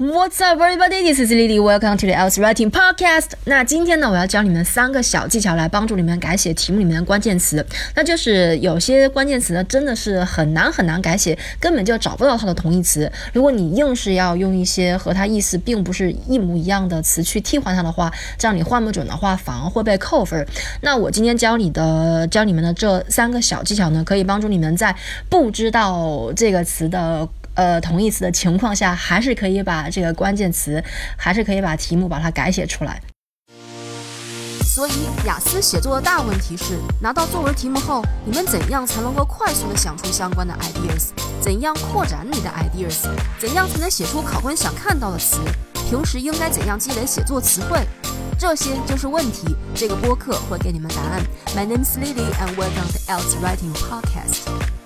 What's up, everybody? This is Lily. Welcome to the Else Writing Podcast. 那今天呢，我要教你们三个小技巧来帮助你们改写题目里面的关键词。那就是有些关键词呢，真的是很难很难改写，根本就找不到它的同义词。如果你硬是要用一些和它意思并不是一模一样的词去替换它的话，这样你换不准的话，反而会被扣分。那我今天教你的教你们的这三个小技巧呢，可以帮助你们在不知道这个词的。呃，同义词的情况下，还是可以把这个关键词，还是可以把题目把它改写出来。所以，雅思写作的大问题是，拿到作文题目后，你们怎样才能够快速的想出相关的 ideas？怎样扩展你的 ideas？怎样才能写出考官想看到的词？平时应该怎样积累写作词汇？这些就是问题。这个播客会给你们答案。My name is Lily, and welcome to Else Writing Podcast.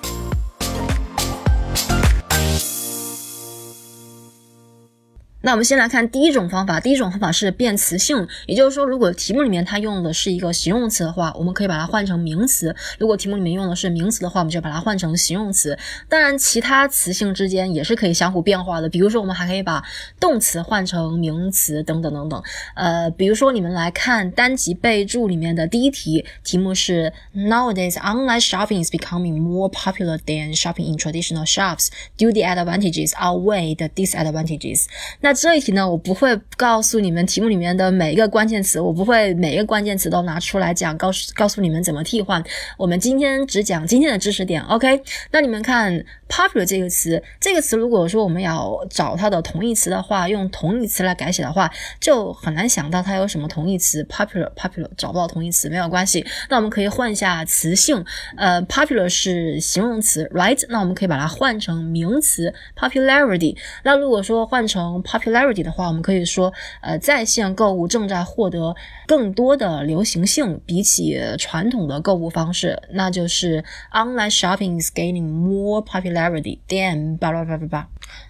那我们先来看第一种方法，第一种方法是变词性，也就是说，如果题目里面它用的是一个形容词的话，我们可以把它换成名词；如果题目里面用的是名词的话，我们就把它换成形容词。当然，其他词性之间也是可以相互变化的，比如说，我们还可以把动词换成名词，等等等等。呃，比如说，你们来看单集备注里面的第一题，题目是 Nowadays online shopping is becoming more popular than shopping in traditional shops. Do the advantages outweigh the disadvantages? 那这一题呢，我不会告诉你们题目里面的每一个关键词，我不会每一个关键词都拿出来讲，告诉告诉你们怎么替换。我们今天只讲今天的知识点，OK？那你们看 popular 这个词，这个词如果说我们要找它的同义词的话，用同义词来改写的话，就很难想到它有什么同义词。popular popular 找不到同义词没有关系，那我们可以换一下词性，呃，popular 是形容词，right？那我们可以把它换成名词 popularity。那如果说换成 popularity 的话，我们可以说，呃，在线购物正在获得更多的流行性，比起传统的购物方式，那就是 online shopping is gaining more popularity than 叭叭叭叭叭。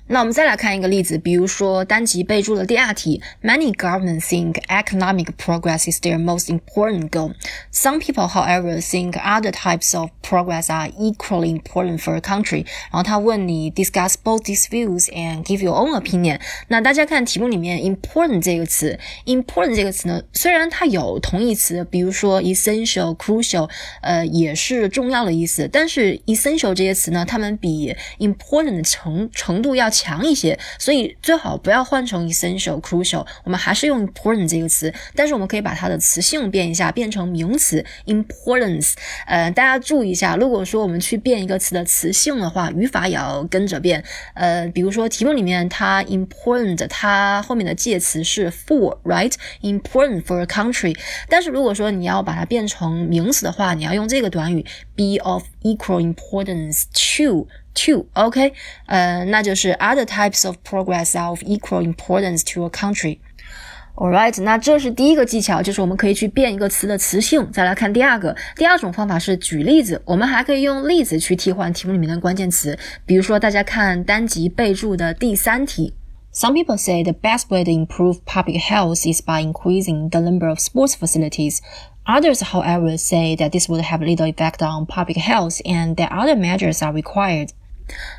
那我们再来看一个例子，比如说单集备注的第二题，Many governments think economic progress is their most important goal. Some people, however, think other types of progress are equally important for a country. 然后他问你 discuss both these views and give your own opinion. 那大家看题目里面 important 这个词，important 这个词呢，虽然它有同义词，比如说 essential、crucial，呃，也是重要的意思，但是 essential 这些词呢，它们比 important 的程程度要强一些，所以最好不要换成 essential、crucial，我们还是用 important 这个词，但是我们可以把它的词性变一下，变成名词 importance。呃，大家注意一下，如果说我们去变一个词的词性的话，语法也要跟着变。呃，比如说题目里面它 important，它后面的介词是 for，right？important for a country。但是如果说你要把它变成名词的话，你要用这个短语 be of equal importance to。Two，OK，呃，那就是 other types of progress are of equal importance to a country。Alright，那这是第一个技巧，就是我们可以去变一个词的词性。再来看第二个，第二种方法是举例子，我们还可以用例子去替换题目里面的关键词。比如说，大家看单集备注的第三题。Some people say the best way to improve public health is by increasing the number of sports facilities. Others, however, say that this would have little effect on public health and that other measures are required.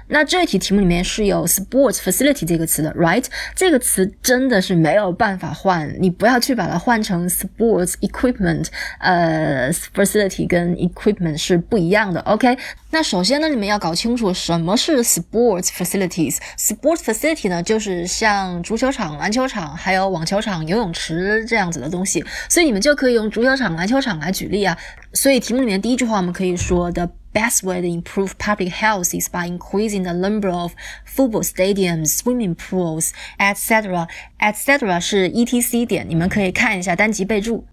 那这一题题目里面是有 sports facility 这个词的，right？这个词真的是没有办法换，你不要去把它换成 sports equipment。呃，facility 跟 equipment 是不一样的，OK？那首先呢，你们要搞清楚什么是 sports facilities。sports facility 呢，就是像足球场、篮球场、还有网球场、游泳池这样子的东西，所以你们就可以用足球场、篮球场来举例啊。所以题目里面第一句话我们可以说的。best way to improve public health is by increasing the number of football stadiums, swimming pools, etc. etc. 是 etc 点，你们可以看一下单集备注。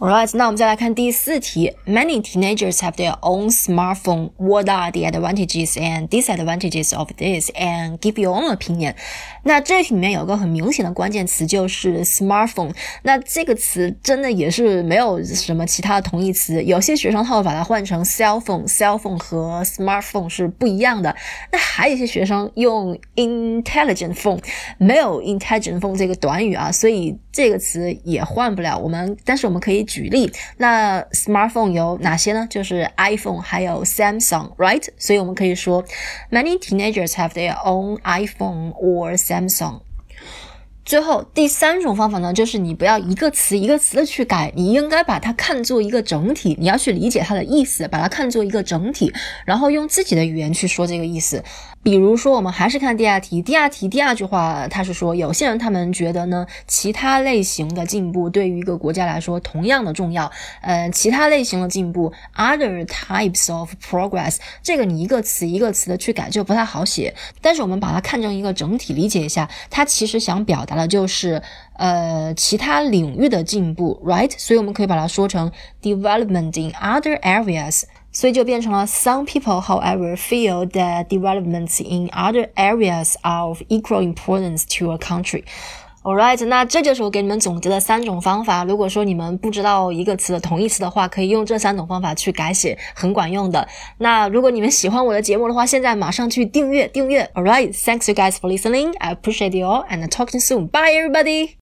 Alright，那我们再来看第四题。Many teenagers have their own smartphone. What are the advantages and disadvantages of this? And give your own opinion. 那这题里面有个很明显的关键词就是 smartphone。那这个词真的也是没有什么其他的同义词。有些学生他会把它换成 cell phone。cell phone 和 smartphone 是不一样的。那还有一些学生用 intelligent phone，没有 intelligent phone 这个短语啊，所以这个词也换不了。我们但是我们可以。举例，那 smartphone 有哪些呢？就是 iPhone 还有 Samsung，right？所以我们可以说，many teenagers have their own iPhone or Samsung。最后第三种方法呢，就是你不要一个词一个词的去改，你应该把它看作一个整体，你要去理解它的意思，把它看作一个整体，然后用自己的语言去说这个意思。比如说，我们还是看第二题，第二题第二句话，他是说有些人他们觉得呢，其他类型的进步对于一个国家来说同样的重要。呃，其他类型的进步，other types of progress，这个你一个词一个词的去改就不太好写。但是我们把它看成一个整体理解一下，它其实想表达的就是呃其他领域的进步，right？所以我们可以把它说成 development in other areas。所以就变成了 Some people, however, feel that developments in other areas are of equal importance to a country. Alright，那这就是我给你们总结的三种方法。如果说你们不知道一个词的同义词的话，可以用这三种方法去改写，很管用的。那如果你们喜欢我的节目的话，现在马上去订阅订阅。Alright，thanks you guys for listening. I appreciate you all and talk to you soon. Bye everybody.